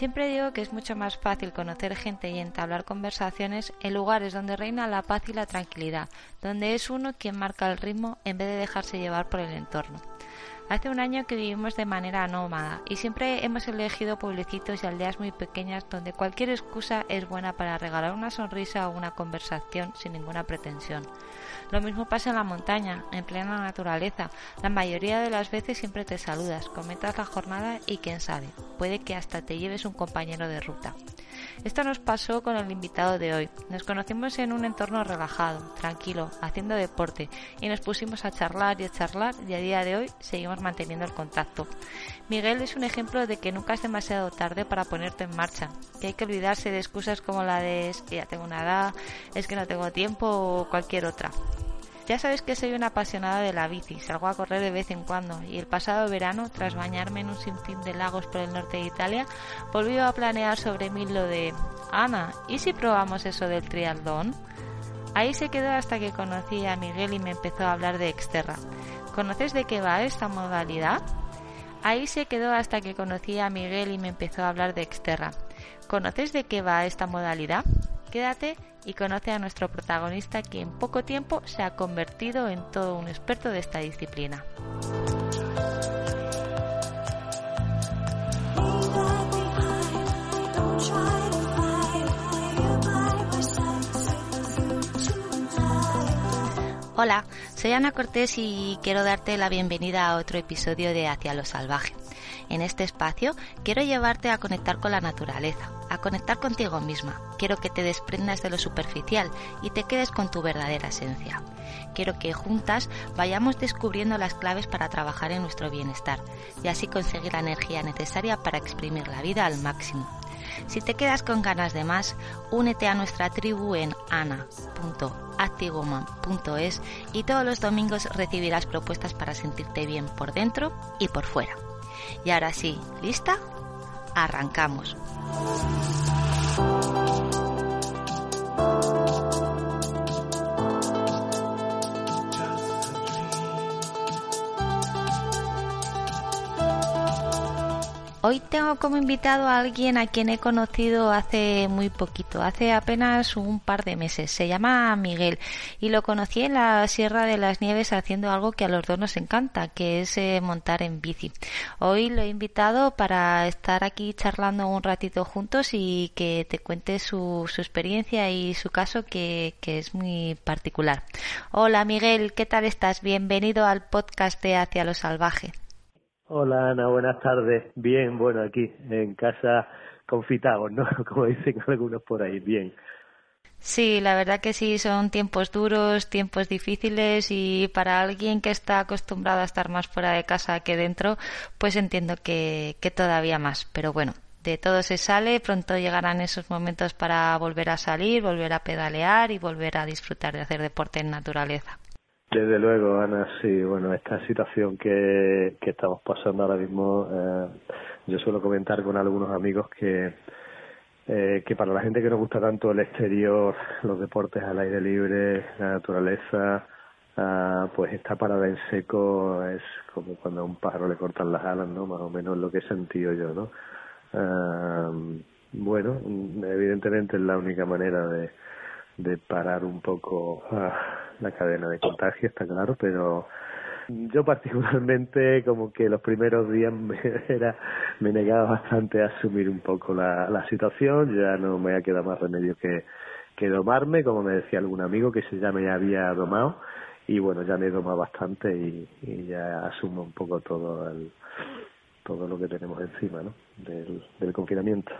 Siempre digo que es mucho más fácil conocer gente y entablar conversaciones en lugares donde reina la paz y la tranquilidad, donde es uno quien marca el ritmo en vez de dejarse llevar por el entorno. Hace un año que vivimos de manera nómada y siempre hemos elegido pueblecitos y aldeas muy pequeñas donde cualquier excusa es buena para regalar una sonrisa o una conversación sin ninguna pretensión. Lo mismo pasa en la montaña, en plena naturaleza. La mayoría de las veces siempre te saludas, comentas la jornada y quién sabe, puede que hasta te lleves un compañero de ruta. Esto nos pasó con el invitado de hoy. Nos conocimos en un entorno relajado, tranquilo, haciendo deporte y nos pusimos a charlar y a charlar y a día de hoy seguimos manteniendo el contacto. Miguel es un ejemplo de que nunca es demasiado tarde para ponerte en marcha, que hay que olvidarse de excusas como la de es que ya tengo una edad, es que no tengo tiempo o cualquier otra. Ya sabes que soy una apasionada de la bici, salgo a correr de vez en cuando y el pasado verano, tras bañarme en un sinfín de lagos por el norte de Italia, volví a planear sobre mí lo de Ana, ¿y si probamos eso del triatlón? Ahí se quedó hasta que conocí a Miguel y me empezó a hablar de Exterra. ¿Conoces de qué va esta modalidad? Ahí se quedó hasta que conocí a Miguel y me empezó a hablar de Exterra. ¿Conoces de qué va esta modalidad? Quédate y conoce a nuestro protagonista que en poco tiempo se ha convertido en todo un experto de esta disciplina. Hola, soy Ana Cortés y quiero darte la bienvenida a otro episodio de Hacia lo Salvaje. En este espacio quiero llevarte a conectar con la naturaleza, a conectar contigo misma. Quiero que te desprendas de lo superficial y te quedes con tu verdadera esencia. Quiero que juntas vayamos descubriendo las claves para trabajar en nuestro bienestar y así conseguir la energía necesaria para exprimir la vida al máximo. Si te quedas con ganas de más, únete a nuestra tribu en ana.activewoman.es y todos los domingos recibirás propuestas para sentirte bien por dentro y por fuera. Y ahora sí, ¿lista? Arrancamos. Hoy tengo como invitado a alguien a quien he conocido hace muy poquito, hace apenas un par de meses. Se llama Miguel y lo conocí en la Sierra de las Nieves haciendo algo que a los dos nos encanta, que es eh, montar en bici. Hoy lo he invitado para estar aquí charlando un ratito juntos y que te cuente su, experiencia y su caso que, que es muy particular. Hola Miguel, ¿qué tal estás? Bienvenido al podcast de Hacia lo Salvaje. Hola Ana, buenas tardes. Bien, bueno, aquí en casa confitados, ¿no? Como dicen algunos por ahí, bien. Sí, la verdad que sí, son tiempos duros, tiempos difíciles y para alguien que está acostumbrado a estar más fuera de casa que dentro, pues entiendo que, que todavía más. Pero bueno, de todo se sale, pronto llegarán esos momentos para volver a salir, volver a pedalear y volver a disfrutar de hacer deporte en naturaleza. Desde luego, Ana, sí, bueno, esta situación que, estamos pasando ahora mismo, eh, yo suelo comentar con algunos amigos que, eh, que para la gente que nos gusta tanto el exterior, los deportes al aire libre, la naturaleza, ah, pues esta parada en seco es como cuando a un pájaro le cortan las alas, ¿no? Más o menos lo que he sentido yo, ¿no? Ah, bueno, evidentemente es la única manera de, de parar un poco ah, la cadena de contagio, está claro, pero yo particularmente como que los primeros días me, era, me negaba bastante a asumir un poco la, situación, ya no me ha quedado más remedio que, domarme, como me decía algún amigo que se ya me había domado y bueno, ya me he domado bastante y, ya asumo un poco todo el, todo lo que tenemos encima, ¿no? Del confinamiento.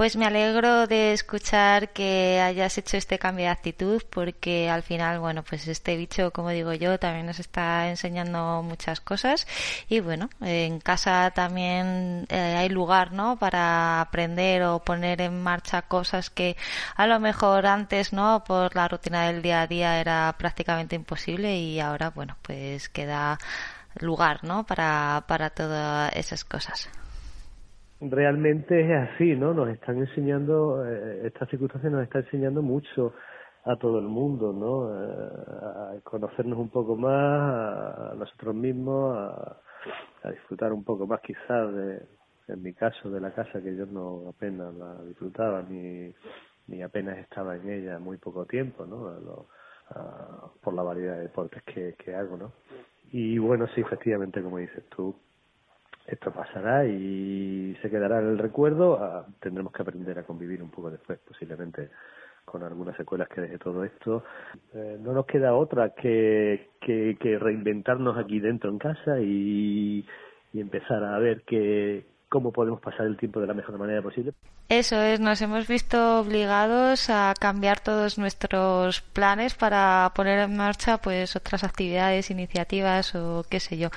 Pues me alegro de escuchar que hayas hecho este cambio de actitud porque al final, bueno, pues este bicho, como digo yo, también nos está enseñando muchas cosas y bueno, en casa también eh, hay lugar, ¿no? Para aprender o poner en marcha cosas que a lo mejor antes, ¿no? Por la rutina del día a día era prácticamente imposible y ahora, bueno, pues queda lugar, ¿no? Para, para todas esas cosas realmente es así, ¿no? Nos están enseñando, eh, estas circunstancias nos están enseñando mucho a todo el mundo, ¿no? Eh, a conocernos un poco más a, nosotros mismos, a, disfrutar un poco más quizás de, en mi caso, de la casa que yo no apenas la disfrutaba ni, ni apenas estaba en ella muy poco tiempo, ¿no? por la variedad de deportes que, que hago, ¿no? Y bueno, sí, efectivamente, como dices tú, esto pasará y se quedará en el recuerdo. Ah, tendremos que aprender a convivir un poco después, posiblemente con algunas secuelas que deje todo esto. Eh, no nos queda otra que, que, reinventarnos aquí dentro en casa y, y empezar a ver que, cómo podemos pasar el tiempo de la mejor manera posible. Eso es, nos hemos visto obligados a cambiar todos nuestros planes para poner en marcha pues otras actividades, iniciativas o qué sé yo.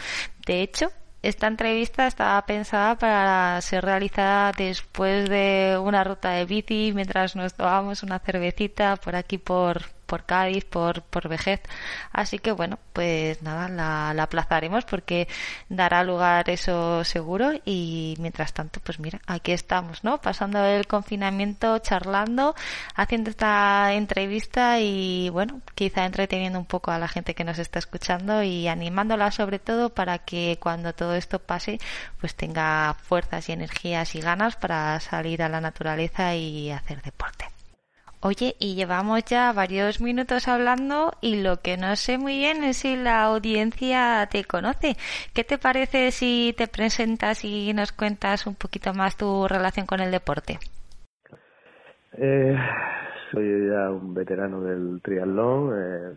De hecho, esta entrevista estaba pensada para ser realizada después de una ruta de bici mientras nos tomábamos una cervecita por aquí por, por Cádiz, por, por Vejez. Así que bueno, pues nada, la, la, aplazaremos porque dará lugar eso seguro y mientras tanto, pues mira, aquí estamos, ¿no? Pasando el confinamiento, charlando, haciendo esta entrevista y bueno, quizá entreteniendo un poco a la gente que nos está escuchando y animándola sobre todo para que cuando todo esto pase, pues tenga fuerzas y energías y ganas para salir a la naturaleza y hacer deporte. Oye, y llevamos ya varios minutos hablando y lo que no sé muy bien es si la audiencia te conoce. ¿Qué te parece si te presentas y nos cuentas un poquito más tu relación con el deporte? Eh, soy ya un veterano del triatlón. Eh,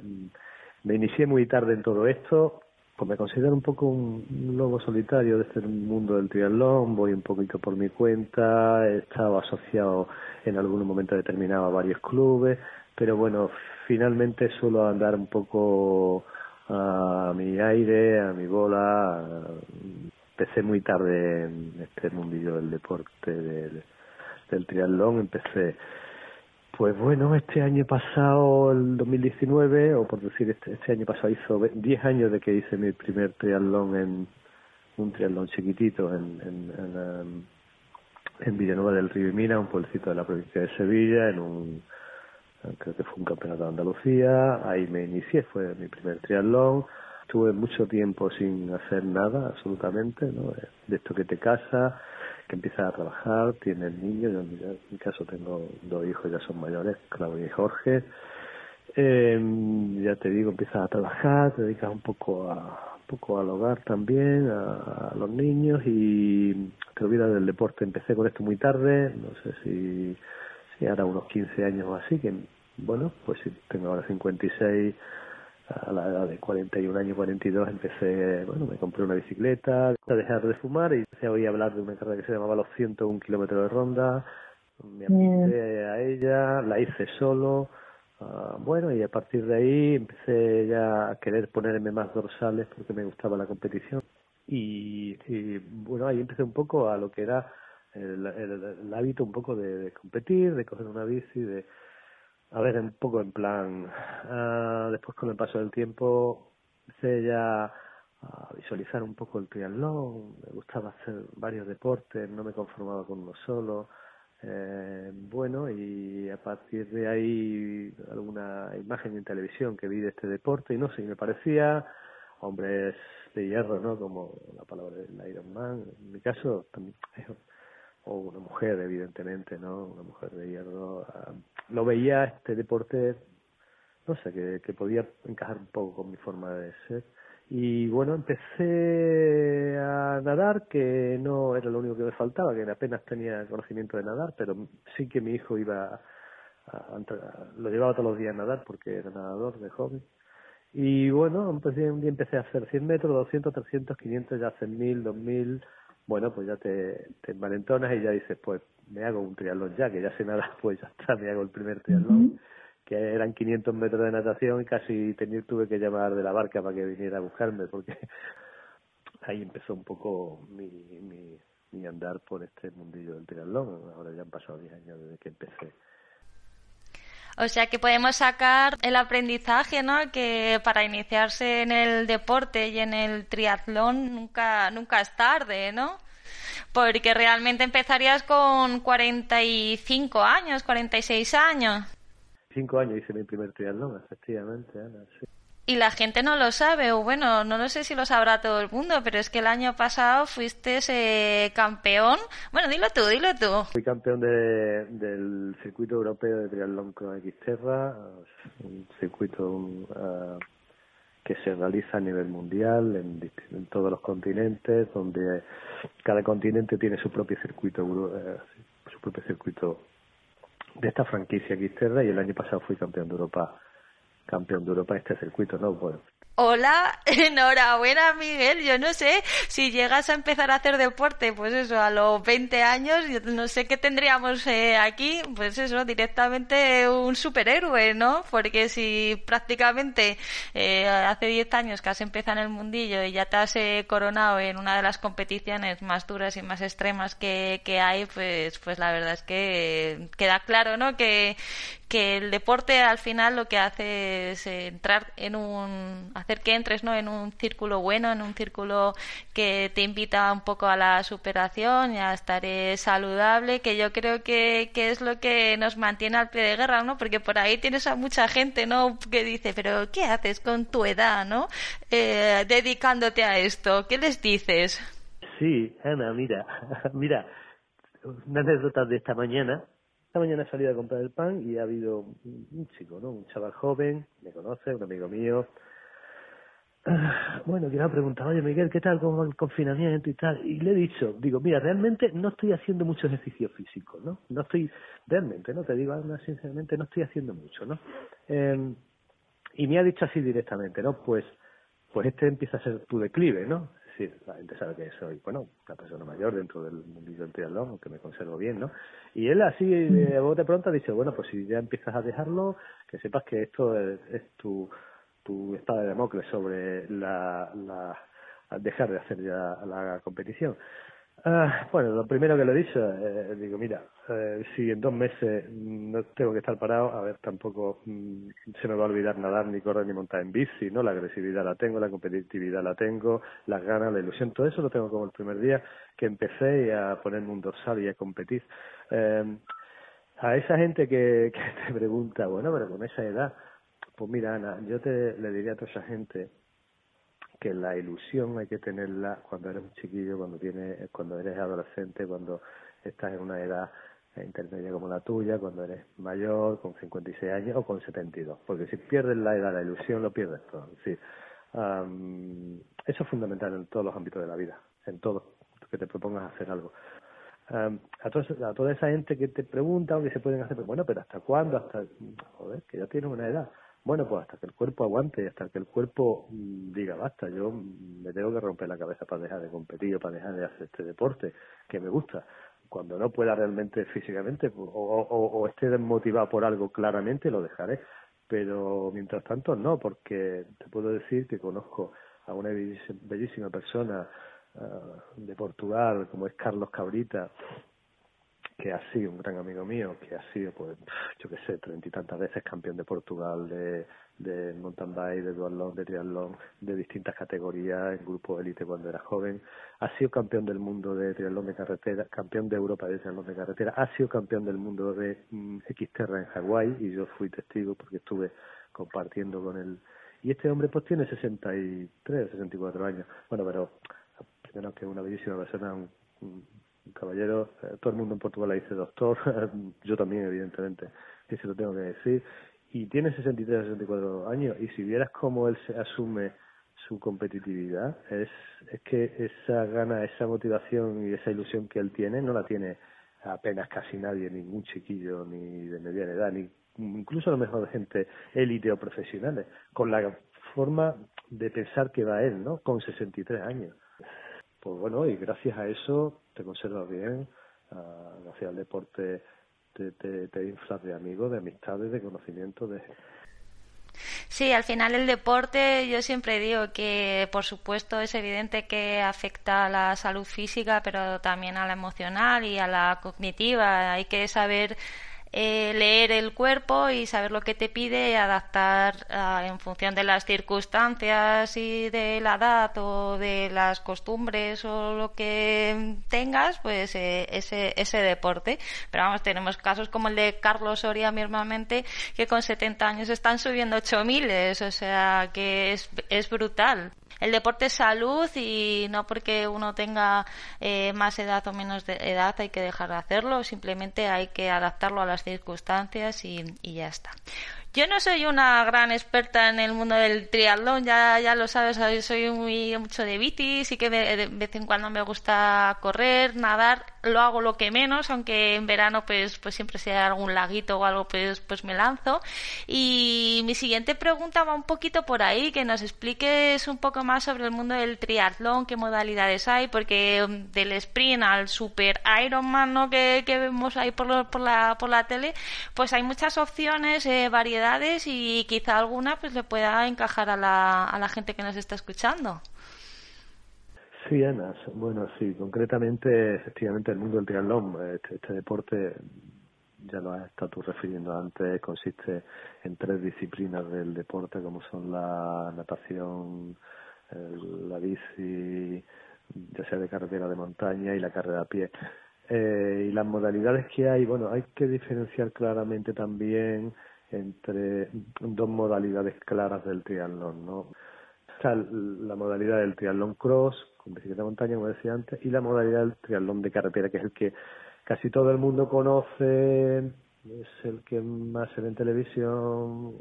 me inicié muy tarde en todo esto. Pues me considero un poco un, lobo solitario de este mundo del triatlón, voy un poquito por mi cuenta, he estado asociado en algún momento determinado varios clubes, pero bueno, finalmente suelo andar un poco a mi aire, a mi bola. Empecé muy tarde en este mundillo del deporte, del, triatlón, empecé pues bueno, este año pasado, el 2019, o por decir, este, este año pasado hizo 10 años de que hice mi primer triatlón en un triatlón chiquitito en, en, en, um, en Villanueva del Río y Mina, un pueblecito de la provincia de Sevilla, en un, creo que fue un campeonato de Andalucía, ahí me inicié, fue mi primer triatlón, estuve mucho tiempo sin hacer nada, absolutamente, ¿no? de esto que te casa, que empiezas a trabajar, tienes niños, yo en mi caso tengo dos hijos, ya son mayores, Claudia y Jorge. Eh, ya te digo, empiezas a trabajar, te dedicas un poco a poco al hogar también, a, los niños y te olvidas del deporte. Empecé con esto muy tarde, no sé si, si ahora unos 15 años o así, que bueno, pues si tengo ahora 56 a la edad de 41 años, 42, empecé, bueno, me compré una bicicleta, a dejar de fumar y empecé a oír hablar de una carrera que se llamaba los 101 kilómetros de ronda, me apunté a ella, la hice solo, uh, bueno, y a partir de ahí empecé ya a querer ponerme más dorsales porque me gustaba la competición. Y, bueno, ahí empecé un poco a lo que era el, hábito un poco de, de competir, de coger una bici, de a ver, un poco en plan, uh, después con el paso del tiempo empecé ya a visualizar un poco el triatlón, me gustaba hacer varios deportes, no me conformaba con uno solo. Eh, bueno, y a partir de ahí alguna imagen en televisión que vi de este deporte y no sé, me parecía hombres de hierro, ¿no? Como la palabra del Iron Man. En mi caso, o una mujer, evidentemente, ¿no? Una mujer de hierro. Ah, lo veía este deporte, no sé, que podía encajar un poco con mi forma de ser. Y bueno, empecé a nadar, que no era lo único que me faltaba, que apenas tenía conocimiento de nadar, pero sí que mi hijo iba a, lo llevaba todos los días a nadar porque era nadador de joven. Y bueno, empecé, un día empecé a hacer 100 metros, 200, 300, 500, ya hacen 1000, 2000, bueno, pues ya te, te envalentonas y ya dices, pues me hago un triatlón ya, que ya sé nada, pues ya está, me hago el primer triatlón, que eran 500 metros de natación y casi tenía, tuve que llamar de la barca para que viniera a buscarme, porque ahí empezó un poco mi, mi, andar por este mundillo del triatlón. Ahora ya han pasado 10 años desde que empecé. O sea que podemos sacar el aprendizaje, ¿no? Que para iniciarse en el deporte y en el triatlón nunca, nunca es tarde, ¿no? Porque realmente empezarías con 45 años, 46 años. Cinco años hice mi primer triatlón, efectivamente, Ana, sí. Y la gente no lo sabe, o bueno, no lo sé si lo sabrá todo el mundo, pero es que el año pasado fuiste eh, campeón. Bueno, dilo tú, dilo tú. Fui campeón de, del circuito europeo de triatlón con Xterra, un circuito uh, que se realiza a nivel mundial en, en todos los continentes, donde cada continente tiene su propio circuito, uh, su propio circuito de esta franquicia Xterra y el año pasado fui campeón de Europa campeón de Europa en este circuito, ¿no? Bueno, Hola, enhorabuena Miguel. Yo no sé si llegas a empezar a hacer deporte, pues eso, a los 20 años, yo no sé qué tendríamos eh, aquí, pues eso, directamente un superhéroe, ¿no? Porque si prácticamente eh, hace 10 años que has empezado en el mundillo y ya te has eh, coronado en una de las competiciones más duras y más extremas que, que hay, pues, pues la verdad es que queda claro, ¿no? Que, que el deporte al final lo que hace es entrar en un hacer que entres no en un círculo bueno en un círculo que te invita un poco a la superación y a estar eh, saludable que yo creo que, que es lo que nos mantiene al pie de guerra no porque por ahí tienes a mucha gente no que dice pero qué haces con tu edad no eh, dedicándote a esto qué les dices Sí, Ana, mira, mira, una anécdota de esta mañana. Esta mañana he salido a comprar el pan y ha habido un chico, ¿no? Un chaval joven, me conoce, un amigo mío. Bueno, que me ha preguntado, oye Miguel, ¿qué tal con el confinamiento y tal? Y le he dicho, digo, mira, realmente no estoy haciendo mucho ejercicio físico, ¿no? No estoy, realmente, ¿no? Te digo, Ana, sinceramente, no estoy haciendo mucho, ¿no? Eh, y me ha dicho así directamente, ¿no? Pues, pues este empieza a ser tu declive, ¿no? Decir, la gente sabe que soy, bueno, una persona mayor dentro del mundillo del triatlón, aunque me conservo bien, ¿no? Y él así, de bote pronto, ha dicho, bueno, pues si ya empiezas a dejarlo, que sepas que esto es, es tu, tu espada de Damocles sobre la, la, dejar de hacer ya la competición. Ah, bueno, lo primero que le he dicho, eh, digo, mira, eh, si en dos meses no tengo que estar parado, a ver, tampoco mm, se me va a olvidar nadar, ni correr, ni montar en bici, ¿no? La agresividad la tengo, la competitividad la tengo, las ganas, la ilusión, todo eso lo tengo como el primer día que empecé a ponerme un dorsal y a competir. Eh, a esa gente que, que te pregunta, bueno, pero con esa edad, pues mira, Ana, yo te le diría a toda esa gente que la ilusión hay que tenerla cuando eres un chiquillo, cuando tienes, cuando eres adolescente, cuando estás en una edad intermedia como la tuya, cuando eres mayor, con 56 años o con 72. Porque si pierdes la edad, la ilusión, lo pierdes todo. Es decir, am, eso es fundamental en todos los ámbitos de la vida, en todo, que te propongas hacer algo. Am, a, toda, a toda esa gente que te pregunta o que se pueden hacer, bueno, pero ¿hasta cuándo? Hasta, joder, que ya tienes una edad. Bueno, pues hasta que el cuerpo aguante, hasta que el cuerpo mm, diga, basta, yo me tengo que romper la cabeza para dejar de competir o para dejar de hacer este deporte que me gusta. Cuando no pueda realmente físicamente pues, o, o, esté desmotivado por algo claramente, lo dejaré. Pero mientras tanto no, porque te puedo decir que conozco a una bellísima persona ah, de Portugal como es Carlos Cabrita, que ha sido un gran amigo mío, que ha sido, pues, yo qué sé, treinta y tantas veces campeón de Portugal de, de mountain bike, de duatlón, de triatlón, de distintas categorías, en grupo élite cuando era joven, ha sido campeón del mundo de triatlón de carretera, campeón de Europa de triatlón de carretera, ha sido campeón del mundo de mm, Xterra en Hawái y yo fui testigo porque estuve compartiendo con él. Y este hombre pues tiene 63, 64 años. Bueno, pero primero que es una bellísima persona, un, un caballero, eh, todo el mundo en Portugal le dice doctor, yo también evidentemente, que se lo tengo que decir, y tiene 63 64 años, y si vieras cómo él se asume su competitividad, es, es que esa gana, esa motivación y esa ilusión que él tiene no la tiene apenas casi nadie, ningún chiquillo ni de mediana edad, ni incluso a lo mejor de gente élite o profesionales, con la forma de pensar que va él, ¿no? Con 63 años. Pues bueno, y gracias a eso te conservas bien, hacia el deporte te, te, te inflas de amigos, de amistades, de conocimiento, de, Sí, al final el deporte yo siempre digo que por supuesto es evidente que afecta a la salud física, pero también a la emocional y a la cognitiva. Hay que saber eh, leer el cuerpo y saber lo que te pide y adaptar ah, en función de las circunstancias y de la edad o de las costumbres o lo que tengas, pues eh, ese, ese deporte. Pero vamos, tenemos casos como el de Carlos Soria mismamente, que con 70 años están subiendo 8000, o sea que es, es brutal el deporte es salud y no porque uno tenga eh, más edad o menos de edad hay que dejar de hacerlo, simplemente hay que adaptarlo a las circunstancias y, y ya está. Yo no soy una gran experta en el mundo del triatlón, ya, ya lo sabes, soy muy mucho de bici, sí que de, vez en cuando me gusta correr, nadar, lo hago lo que menos, aunque en verano pues, pues siempre sea algún laguito o algo pues, pues me lanzo. Y mi siguiente pregunta va un poquito por ahí, que nos expliques un poco más sobre el mundo del triatlón, qué modalidades hay, porque um, del sprint al super Ironman ¿no? que, que vemos ahí por, por, la, por la tele, pues hay muchas opciones, eh, variedad y quizá alguna pues le pueda encajar a la, a la gente que nos está escuchando. Sí, Ana, bueno, sí, concretamente, efectivamente, el mundo del triatlón, este, este deporte, ya lo has estado refiriendo antes, consiste en tres disciplinas del deporte, como son la natación, la bici, ya sea de carretera de montaña y la carrera a pie. Eh, y las modalidades que hay, bueno, hay que diferenciar claramente también entre dos modalidades claras del triatlón, ¿no? Está la modalidad del triatlón cross, con bicicleta de montaña, como decía antes, y la modalidad del triatlón de carretera, que es el que casi todo el mundo conoce, es el que más se ve en televisión,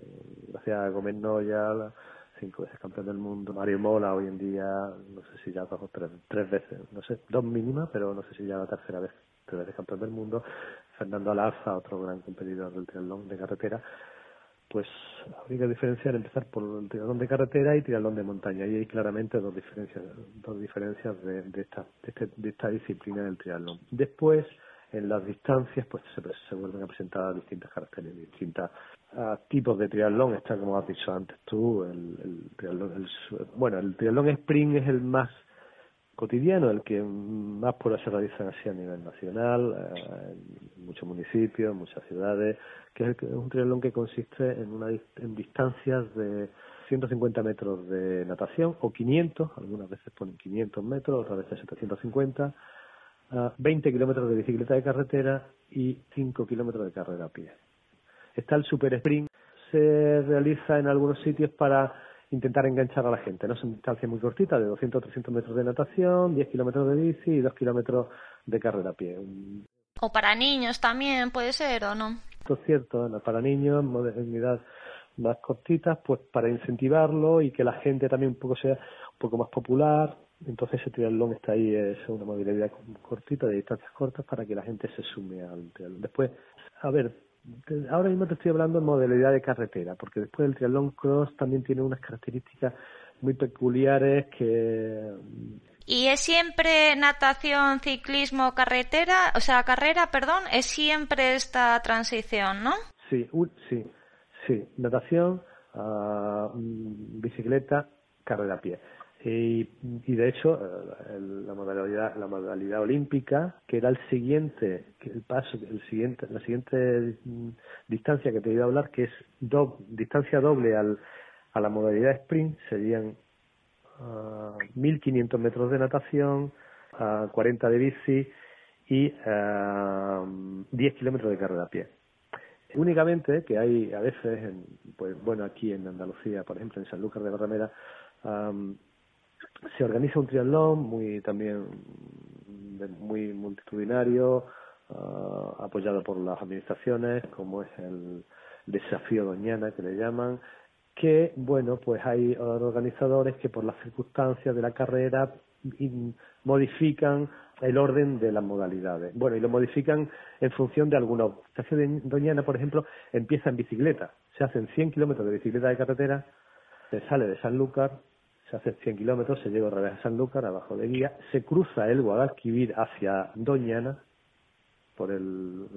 gracias a Gómez Noya, cinco veces campeón del mundo, Mario Mola hoy en día, no sé si ya dos o tres, tres veces, no sé, dos mínimas, pero no sé si ya la tercera vez, tres veces campeón del mundo, Fernando Alarza, otro gran competidor del triatlón de carretera, pues habría que diferenciar, empezar por el triatlón de carretera y triatlón de montaña. Y hay claramente dos diferencias, dos diferencias de, de, esta, de, este, de esta disciplina del triatlón. Después, en las distancias, pues se, se vuelven a presentar distintas características, distintos tipos de triatlón. Está, como has dicho antes tú, el, el triatlón, el, bueno, el triatlón sprint es el más cotidiano, el que más por se realizan así a nivel nacional, eh, en muchos municipios, en muchas ciudades, que es, un triatlón que consiste en, una, en distancias de 150 metros de natación o 500, algunas veces ponen 500 metros, otras veces 750, 20 kilómetros de bicicleta de carretera y 5 kilómetros de carrera a pie. Está el super sprint, se realiza en algunos sitios para intentar enganchar a la gente. ¿no? Son distancias muy cortitas, de 200 o 300 metros de natación, 10 kilómetros de bici y 2 kilómetros de carrera a pie. O para niños también, puede ser, ¿o no? Esto es cierto, para niños, modernidad más cortitas, pues para incentivarlo y que la gente también un poco sea un poco más popular. Entonces ese triatlón está ahí, es una movilidad cortita, de distancias cortas, para que la gente se sume al triatlón. Después, a ver, ahora mismo te estoy hablando de modalidad de carretera, porque después el triatlón cross también tiene unas características muy peculiares que ¿Y es siempre natación, ciclismo, carretera? O sea, carrera, perdón, es siempre esta transición, ¿no? Sí, sí, sí. Natación, uh, bicicleta, carrera a pie. Y, y de hecho, eh, la modalidad, la modalidad olímpica, que era el siguiente, el paso, el siguiente, la siguiente distancia que te iba a hablar, que es do, distancia doble al, a la modalidad sprint, serían uh, 1.500 metros de natación, uh, 40 de bici y uh, 10 kilómetros de carrera a pie. Únicamente que hay a veces, en, pues bueno, aquí en Andalucía, por ejemplo, en Sanlúcar de Barrameda, se organiza un triatlón muy también muy multitudinario uh, apoyado por las administraciones como es el desafío Doñana que le llaman que bueno pues hay organizadores que por las circunstancias de la carrera modifican el orden de las modalidades. Bueno, y lo modifican en función de algunos. El Doñana, por ejemplo, empieza en bicicleta. Se hacen 100 kilómetros de bicicleta de carretera, se sale de Sanlúcar, se hace 100 kilómetros, se llega a revés a Sanlúcar, abajo de guía, se cruza el Guadalquivir hacia Doñana, por el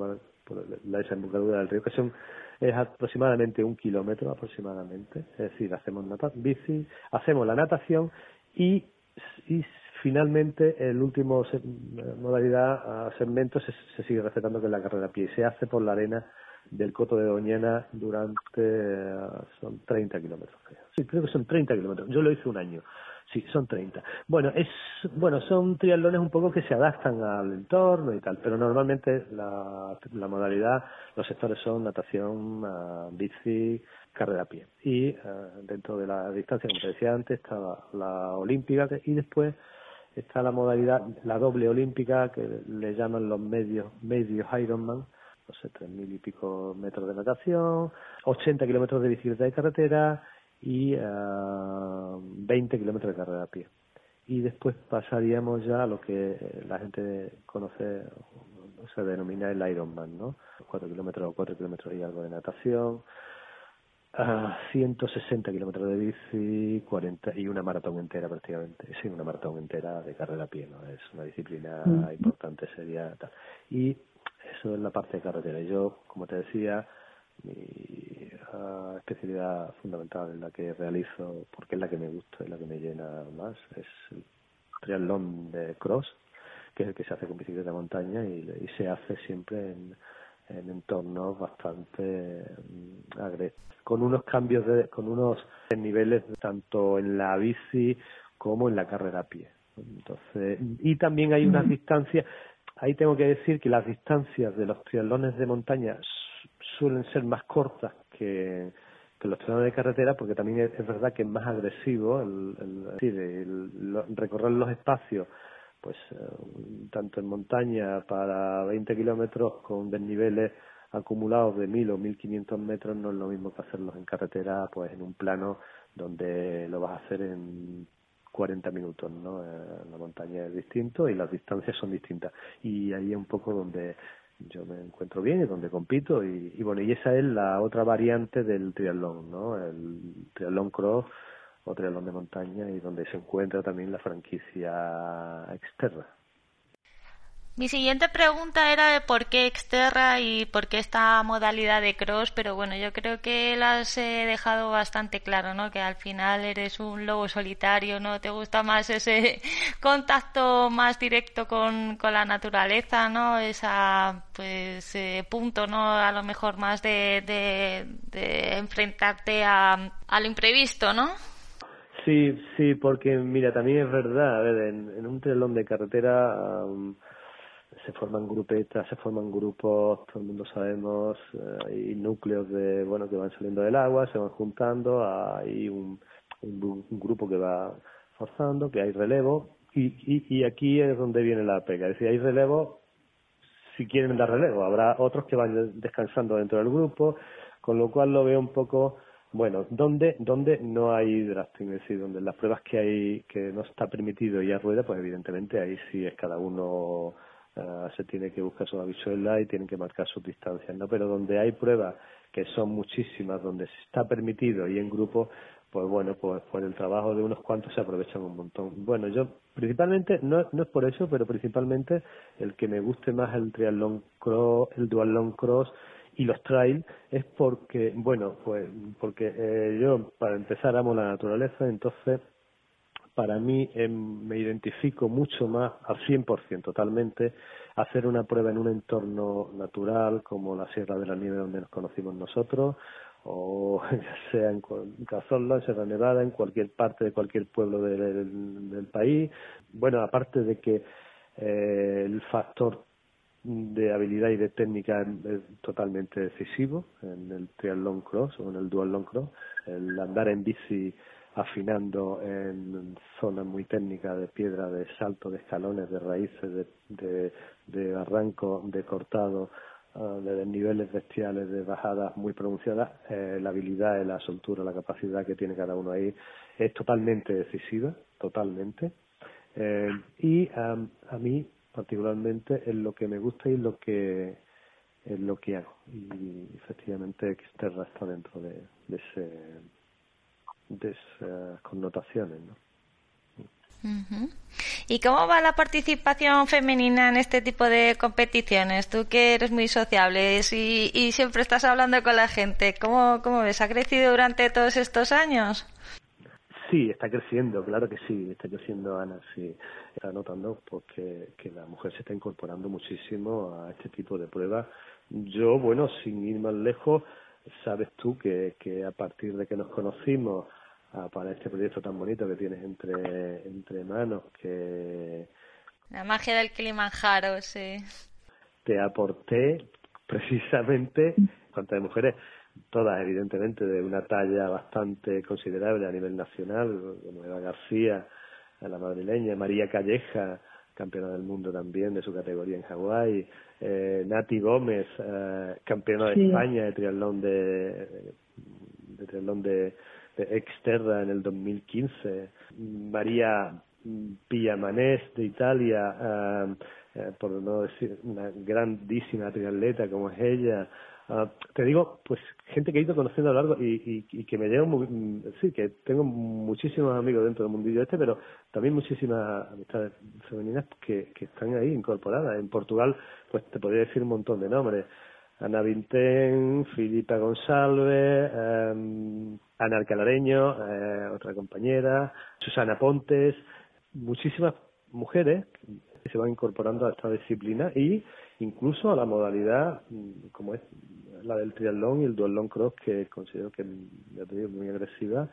por la desembocadura del río, que son es aproximadamente un kilómetro aproximadamente, es decir, hacemos nata bici, hacemos la natación y, y finalmente el último modalidad segmento se, se sigue respetando que es la carrera a pie y se hace por la arena del Coto de Doñana durante son 30 kilómetros. Sí, creo que son 30 kilómetros. Yo lo hice un año. Sí, son 30. Bueno, es bueno, son triatlones un poco que se adaptan al entorno y tal, pero normalmente la, la modalidad, los sectores son natación, uh, bici, carrera a pie. Y uh, dentro de la distancia, como te decía antes, está la, la olímpica y después está la modalidad, la doble olímpica que le llaman los medios, medios Ironman, no sé, tres mil y pico metros de natación, 80 kilómetros de bicicleta de carretera y uh, eh, 20 kilómetros de carrera a pie. Y después pasaríamos ya a lo que la gente conoce, o se denomina el Ironman, ¿no? 4 kilómetros o 4 kilómetros y algo de natación, a 160 kilómetros de bici 40 y una maratón entera prácticamente sí una maratón entera de carrera a pie no es una disciplina mm. importante sería tal y eso es la parte de carretera yo como te decía mi uh, especialidad fundamental en la que realizo porque es la que me gusta y la que me llena más es el triatlón de cross que es el que se hace con bicicleta de montaña y, y se hace siempre en en entornos bastante mm, agresivos, con unos cambios de, con unos niveles tanto en la bici como en la carrera a pie. Entonces, y también hay unas distancias, ahí tengo que decir que las distancias de los triatlones de montaña suelen ser más cortas que, los triatlones de carretera, porque también es, verdad que es más agresivo el, el recorrer los espacios pues eh, tanto en montaña para 20 kilómetros con desniveles acumulados de 1000 o 1500 metros no es lo mismo que hacerlos en carretera pues en un plano donde lo vas a hacer en 40 minutos no eh, la montaña es distinto y las distancias son distintas. Y ahí es un poco donde yo me encuentro bien y donde compito. Y, y bueno y esa es la otra variante del triatlón no el triatlón cross o triatlón de montaña y donde se encuentra también la franquicia Exterra. Mi siguiente pregunta era de por qué Exterra y por qué esta modalidad de cross, pero bueno, yo creo que las he dejado bastante claro, ¿no? Que al final eres un lobo solitario, ¿no? Te gusta más ese contacto más directo con, con la naturaleza, ¿no? Esa, pues, eh, punto, ¿no? A lo mejor más de, de, enfrentarte a, a lo imprevisto, ¿no? Sí, sí, porque mira, también es verdad, a ver, en, un telón de carretera se forman grupetas, se forman grupos, todo el mundo sabemos, eh, hay núcleos de, bueno, que van saliendo del agua, se van juntando, hay un, grupo que va forzando, que hay relevo, y, y, y aquí es donde viene la pega, es decir, hay relevo si quieren dar relevo, habrá otros que van descansando dentro del grupo, con lo cual lo veo un poco bueno, ¿dónde, dónde no hay drafting? Es decir, donde las pruebas que hay que no está permitido y a rueda, pues evidentemente ahí sí es cada uno se tiene que buscar su visuela y tienen que marcar sus distancias, ¿no? Pero donde hay pruebas que son muchísimas, donde se está permitido y en grupo, pues bueno, pues por el trabajo de unos cuantos se aprovechan un montón. Bueno, yo principalmente, no, no es por eso, pero principalmente el que me guste más el triatlón cross, el dual cross, y los trail es porque, bueno, pues porque eh, yo para empezar amo la naturaleza, entonces para mí eh, me identifico mucho más al 100% totalmente hacer una prueba en un entorno natural como la Sierra de la Nieve donde nos conocimos nosotros o ya sea en Cazorla, en Sierra Nevada, en cualquier parte de cualquier pueblo del, país. Bueno, aparte de que eh, el factor de habilidad y de técnica es totalmente decisivo en el triatlón cross o en el dual long cross. El andar en bici afinando en zonas muy técnicas de piedra, de salto, de escalones, de raíces, de, de, de barranco, de cortado, uh, de niveles bestiales, de bajadas muy pronunciadas, eh, la habilidad, la soltura, la capacidad que tiene cada uno ahí es totalmente decisiva, totalmente. Eh, y um, a mí particularmente en lo que me gusta y lo que en lo que hago y efectivamente Xterra está dentro de, de ese de esas connotaciones ¿no? ¿Y cómo va la participación femenina en este tipo de competiciones? Tú que eres muy sociable y, y siempre estás hablando con la gente, ¿cómo, ¿cómo ves? ¿Ha crecido durante todos estos años? Sí, está creciendo, claro que sí, está creciendo Ana, sí, está notando porque que la mujer se está incorporando muchísimo a este tipo de pruebas. Yo, bueno, sin ir más lejos, sabes tú que, que a partir de que nos conocimos para este proyecto tan bonito que tienes entre, entre manos, que... La magia del Kilimanjaro, sí. Te aporté precisamente, cuántas mujeres, todas evidentemente de una talla bastante considerable a nivel nacional, como Eva García, la madrileña, María Calleja, campeona del mundo también de su categoría en Hawái, eh, Nati Gómez, eh, campeona de España de triatlón de, de triatlón de, de Exterra en el 2015, María Pillamanés de Italia, eh, eh, por no decir una grandísima triatleta como es ella, Uh, te digo, pues gente que he ido conociendo a lo largo y, y, y que me llevo muy, sí, que tengo muchísimos amigos dentro del mundillo este, pero también muchísimas amistades femeninas que están ahí incorporadas. En Portugal, pues te podría decir un montón de nombres. Ana Vintén, Filipa González, eh, Ana Alcalareño, eh, otra compañera, Susana Pontes, muchísimas mujeres que se van incorporando a esta disciplina y incluso a la modalidad mm, como es la del triatlón y el duatlón cross que considero que es muy agresiva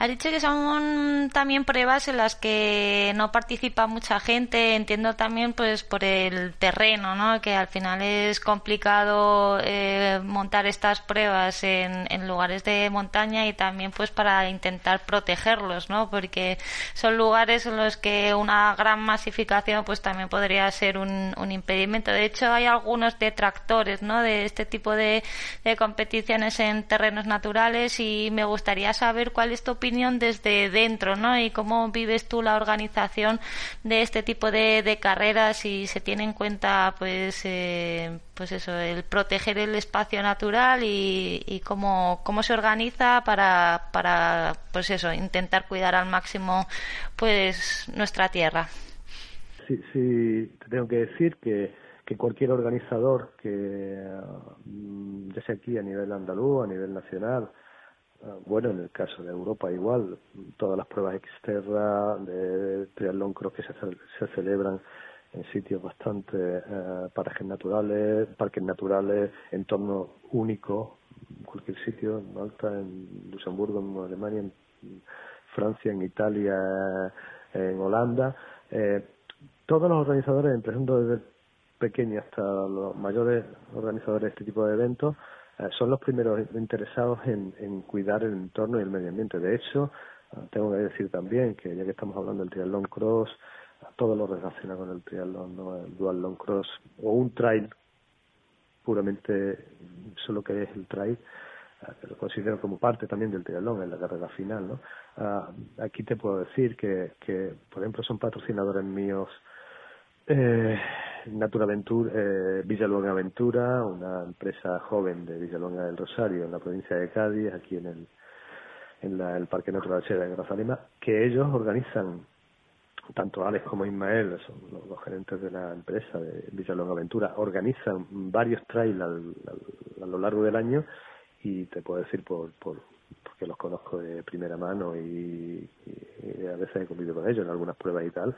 Has dicho que son también pruebas en las que no participa mucha gente. Entiendo también, pues, por el terreno, ¿no? Que al final es complicado eh, montar estas pruebas en, lugares de montaña y también, pues, para intentar protegerlos, ¿no? Porque son lugares en los que una gran masificación, pues, también podría ser un, impedimento. De hecho, hay algunos detractores, ¿no? De este tipo de competiciones en terrenos naturales y me gustaría saber cuál es tu opinión desde dentro, ¿no? Y cómo vives tú la organización de este tipo de, carreras y se tiene en cuenta, pues, eh, pues eso, el proteger el espacio natural y, y cómo, cómo se organiza para, para, pues eso, intentar cuidar al máximo, pues, nuestra tierra. Sí, sí, te tengo que decir que que cualquier organizador que mm, ya sea aquí a nivel andaluz, a nivel nacional bueno, en el caso de Europa igual, todas las pruebas externas de triatlón creo que se, se celebran en sitios bastante eh, parajes naturales, parques naturales, entornos únicos, cualquier sitio, en Malta, en Luxemburgo, en Alemania, en Francia, en Italia, en Holanda. Eh, todos los organizadores, empezando desde pequeños hasta los mayores organizadores de este tipo de eventos, son los primeros interesados en, cuidar el entorno y el medio ambiente. De hecho, eh, tengo que decir también que ya que estamos hablando del triatlón cross, todo lo relaciona con el triatlón, ¿no? el dual long cross o un trail puramente solo que es el trail, lo considero como parte también del triatlón en la carrera final. ¿no? aquí te puedo decir que, que, por ejemplo, son patrocinadores míos eh, Naturaventura, eh, Villalonga Aventura, una empresa joven de Villalonga del Rosario, en la provincia de Cádiz, aquí en el, en la, Parque Natural Sierra de Grazalema, que ellos organizan, tanto Alex como Ismael, son los, gerentes de la empresa de Villalonga Aventura, organizan varios trails a lo largo del año y te puedo decir por, por porque los conozco de primera mano y, y a veces he comido con ellos en algunas pruebas y tal,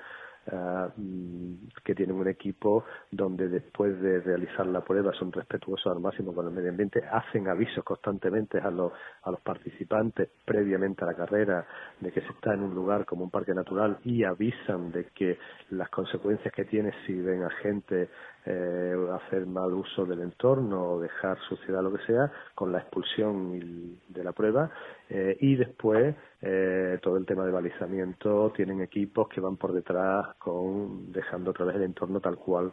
que tienen un equipo donde después de realizar la prueba son respetuosos al máximo con el medio ambiente, hacen avisos constantemente a los, a los participantes previamente a la carrera de que se está en un lugar como un parque natural y avisan de que las consecuencias que tiene si ven a gente eh, hacer mal uso del entorno o dejar suciedad lo que sea con la expulsión de la prueba. Eh, y después eh, todo el tema de balizamiento tienen equipos que van por detrás con dejando otra vez el entorno tal cual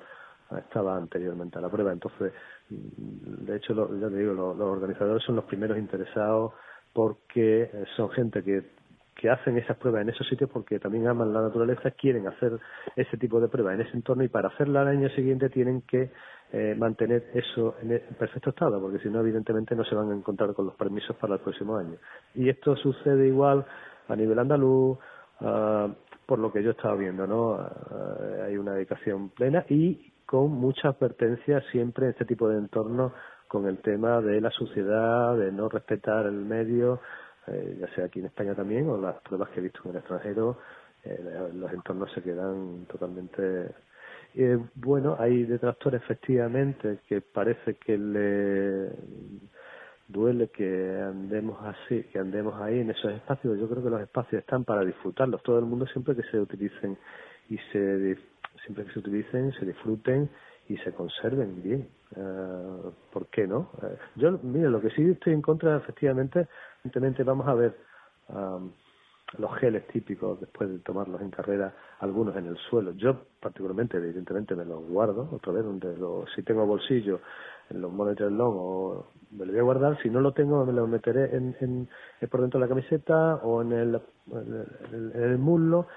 estaba anteriormente a la prueba. Entonces mm, de hecho lo, ya te digo los, organizadores son los primeros interesados porque eh, son gente que que hacen esas pruebas en esos sitios porque también aman la naturaleza, quieren hacer ese tipo de pruebas en ese entorno y para hacerla al año siguiente tienen que eh, mantener eso en, e, perfecto estado, porque si no, evidentemente no se van a encontrar con los permisos para el próximo año. Y esto sucede igual a nivel andaluz, uh, por lo que yo estaba viendo, ¿no? Eh, hay una dedicación plena y con mucha advertencia siempre en este tipo de entornos con el tema de la suciedad, de no respetar el medio, eh, ya sea aquí en España también o las pruebas que he visto en el extranjero, eh, los entornos se quedan totalmente eh, bueno, hay detractores efectivamente que parece que le duele que andemos así, que andemos ahí en esos espacios. Yo creo que los espacios están para disfrutarlos. Todo el mundo siempre que se utilicen y se siempre que se utilicen, se disfruten y se conserven bien. Uh, ¿Por qué no? Uh, yo, mire, lo que sí estoy en contra, efectivamente, evidentemente vamos a ver um, los geles típicos después de tomarlos en carrera, algunos en el suelo. Yo particularmente, evidentemente, me los guardo, otra vez, donde los, si tengo bolsillo en los monitor long o me lo voy a guardar, si no lo tengo me lo meteré en, en, por dentro de la camiseta o en el, muslo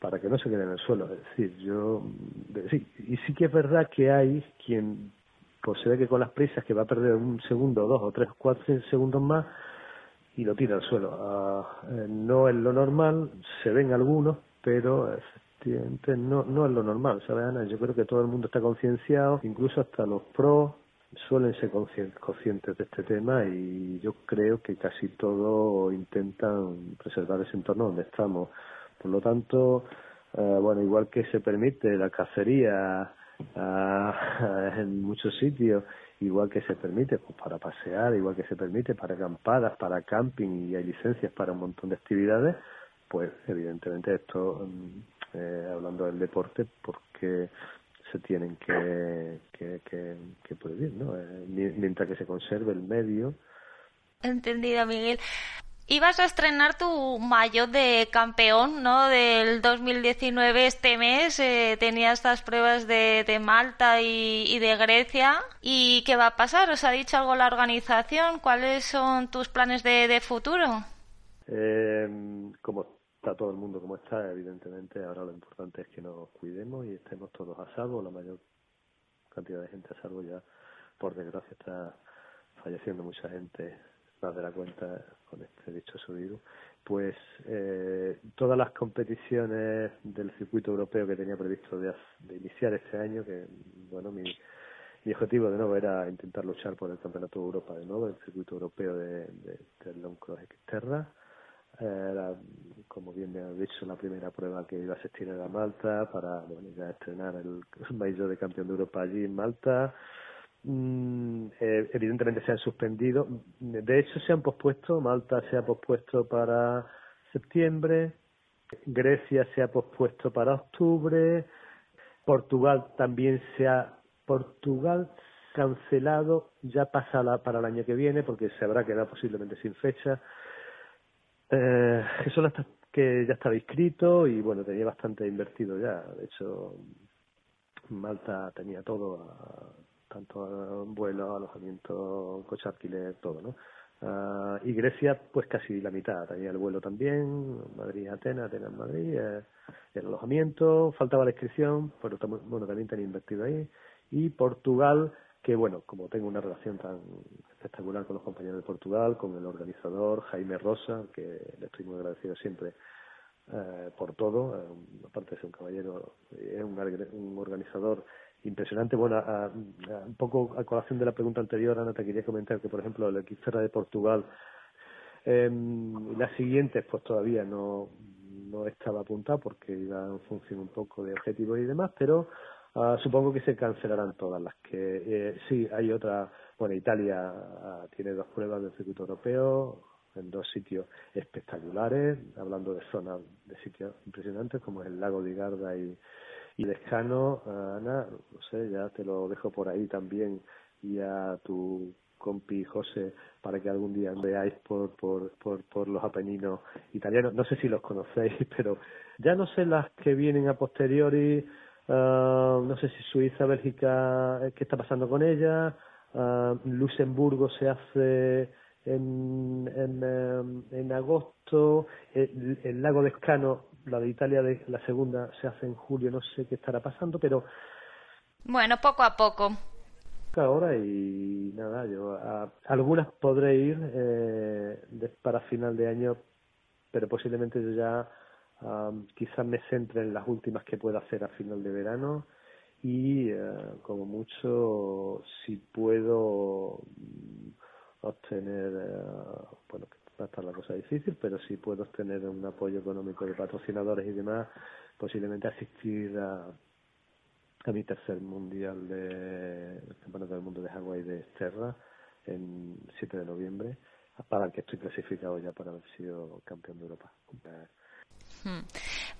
para que no se quede en el suelo. Es decir, yo, sí, y sí que es verdad que hay quien, pues se ve que con las prisas que va a perder un segundo, dos o tres, cuatro segundos más, y lo tira al suelo. Eh, no es lo normal, se ven algunos, pero no, no es lo normal, ¿sabes, Ana? Yo creo que todo el mundo está concienciado, incluso hasta los pros suelen ser conscientes de este tema y yo creo que casi todos intentan preservar ese entorno donde estamos. Por lo tanto, eh, bueno, igual que se permite la cacería ah, en muchos sitios igual que se permite pues, para pasear, igual que se permite para acampadas, para camping y hay licencias para un montón de actividades, pues evidentemente esto, mm, eh, hablando del deporte, porque se tienen que, que, que, prohibir, ¿no? Eh, mientras que se conserve el medio. Entendido, Miguel. Ibas a estrenar tu maillot de campeón, ¿no? Del 2019 este mes. Eh, tenías estas pruebas de, de Malta y, de Grecia. ¿Y qué va a pasar? ¿Os ha dicho algo la organización? ¿Cuáles son tus planes de, de futuro? Eh, como está todo el mundo como está, evidentemente, ahora lo importante es que nos cuidemos y estemos todos a salvo. La mayor cantidad de gente a salvo ya, por desgracia, está falleciendo mucha gente más de la cuenta con este dicho subido, pues eh, todas las competiciones del circuito europeo que tenía previsto de, iniciar este año, que bueno, mi, objetivo de nuevo era intentar luchar por el Campeonato de Europa de nuevo, el circuito europeo de, de, del Long Cross Xterra. Era, como bien me ha dicho, la primera prueba que iba a asistir a Malta para bueno, ya estrenar el mayor de campeón de Europa allí en Malta. Mm, eh, evidentemente se han suspendido. De hecho, se han pospuesto. Malta se ha pospuesto para septiembre. Grecia se ha pospuesto para octubre. Portugal también se ha. Portugal cancelado. Ya pasa para el año que viene porque se habrá quedado posiblemente sin fecha. Eh, eso que ya estaba inscrito y bueno, tenía bastante invertido ya. De hecho, Malta tenía todo. A, tanto vuelo, alojamiento, coche alquiler, todo, ¿no? Uh, y Grecia, pues casi la mitad, tenía el vuelo también, Madrid-Atenas, Atenas-Madrid, eh, el alojamiento, faltaba la inscripción, pero bueno, también tenía invertido ahí, y Portugal, que bueno, como tengo una relación tan espectacular con los compañeros de Portugal, con el organizador Jaime Rosa, que le estoy muy agradecido siempre eh, por todo, eh, aparte de ser un caballero, es un, un organizador impresionante. Bueno, un poco a colación de la pregunta anterior, Ana, te quería comentar que, por ejemplo, el Xterra de Portugal, eh, las siguientes, pues todavía no, no estaba apuntado porque iba en función un poco de objetivos y demás, pero uh, supongo que se cancelarán todas las que eh, sí hay otra bueno Italia uh, tiene dos pruebas del circuito europeo en dos sitios espectaculares hablando de zonas de sitios impresionantes como el lago de Garda y y Lescano, Ana, no sé, ya te lo dejo por ahí también y a tu compi José para que algún día veáis por, por, por, por los Apeninos italianos. No sé si los conocéis, pero ya no sé las que vienen a posteriori, uh, no sé si Suiza, Bélgica, eh, qué está pasando con ella, uh, Luxemburgo se hace en, en, em, en agosto, el, el lago de Escano la de Italia, de la segunda, se hace en julio, no sé qué estará pasando, pero... Bueno, poco a poco. Ahora y nada, yo a, algunas podré ir eh, para final de año, pero posiblemente yo ya quizás me centre en las últimas que pueda hacer a final de verano y eh, como mucho si puedo obtener eh, bueno va a estar la cosa difícil pero si puedo obtener un apoyo económico de patrocinadores y demás posiblemente asistir a, mi tercer mundial de campeonato del mundo de Hawái de Esterra en 7 de noviembre para el que estoy clasificado ya para haber sido campeón de Europa Hmm.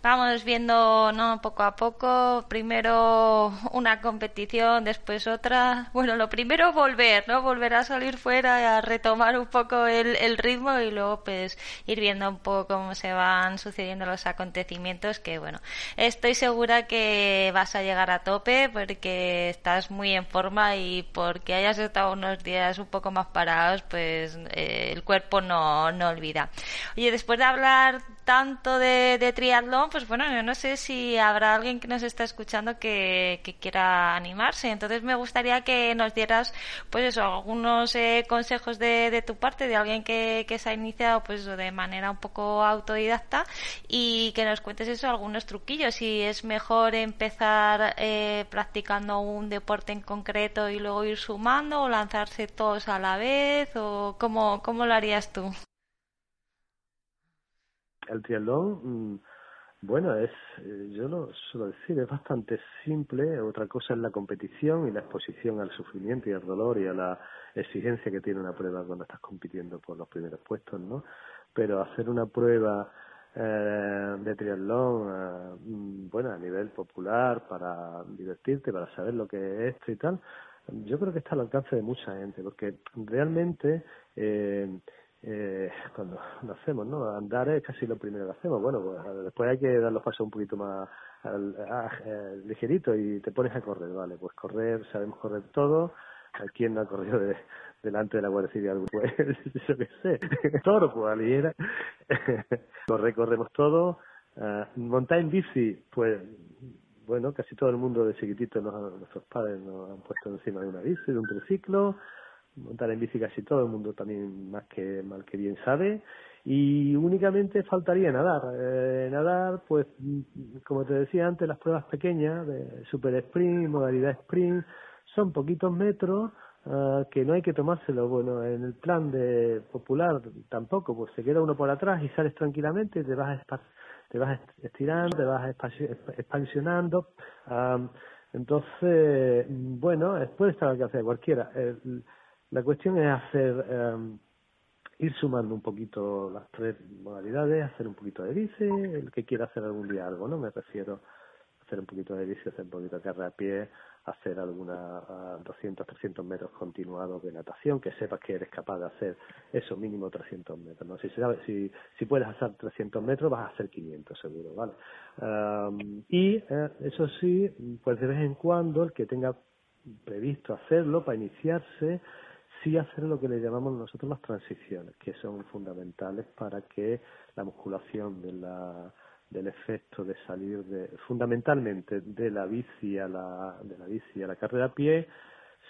Vamos viendo, ¿no? Poco a poco, primero una competición, después otra. Bueno, lo primero volver, ¿no? Volver a salir fuera, a retomar un poco el, el ritmo y luego pues ir viendo un poco cómo se van sucediendo los acontecimientos que bueno, estoy segura que vas a llegar a tope porque estás muy en forma y porque hayas estado unos días un poco más parados, pues eh, el cuerpo no, no olvida. Oye, después de hablar tanto de, de, triatlón, pues bueno, yo no sé si habrá alguien que nos está escuchando que, que quiera animarse. Entonces me gustaría que nos dieras, pues eso, algunos eh, consejos de, de, tu parte, de alguien que, que se ha iniciado, pues de manera un poco autodidacta y que nos cuentes eso, algunos truquillos. Si es mejor empezar eh, practicando un deporte en concreto y luego ir sumando o lanzarse todos a la vez o cómo, cómo lo harías tú el triatlón, mm, bueno, es, eh, yo lo suelo decir, es bastante simple. Otra cosa es la competición y la exposición al sufrimiento y al dolor y a la exigencia que tiene una prueba cuando estás compitiendo por los primeros puestos, ¿no? Pero hacer una prueba eh, de triatlón, eh, mm, bueno, a nivel popular, para divertirte, para saber lo que es esto y tal, yo creo que está al alcance de mucha gente, porque realmente eh, eh, cuando lo hacemos, ¿no? Andar es casi lo primero que hacemos. Bueno, pues después hay que dar los pasos un poquito más eh, ligerito y te pones a correr, ¿vale? Pues correr, sabemos correr todo. ¿Quién no ha corrido de, delante de la Guardia Civil? Pues yo qué sé, todo, pues correr, corremos todo. Uh, montar en bici, pues bueno, casi todo el mundo de chiquitito, nuestros padres nos han puesto encima de una bici, de un triciclo montar en bici casi todo el mundo también más que mal que bien sabe. Y únicamente faltaría nadar. Eh, nadar pues como te decía antes las pruebas pequeñas de super sprint modalidad sprint son poquitos metros uh, que no hay que tomárselo. Bueno en el plan de popular tampoco pues se queda uno por atrás y sales tranquilamente te vas te vas estirando te vas expansionando. Uh, entonces bueno puede estar al alcance de cualquiera. El, la cuestión es hacer, eh, ir sumando un poquito las tres modalidades, hacer un poquito de bici, el que quiera hacer algún día algo, ¿no? Me refiero a hacer un poquito de bici, hacer un poquito de carrera a pie, hacer alguna 200, 300 metros continuados de natación, que sepas que eres capaz de hacer eso mínimo 300 metros, ¿no? Si, si, si puedes hacer 300 metros, vas a hacer 500 seguro, ¿vale? Um, y eh, eso sí, pues de vez en cuando el que tenga previsto hacerlo para iniciarse, sí hacer lo que le llamamos nosotros las transiciones, que son fundamentales para que la musculación de la, del efecto de salir de, fundamentalmente de la bici a la, de la bici a la carrera a pie,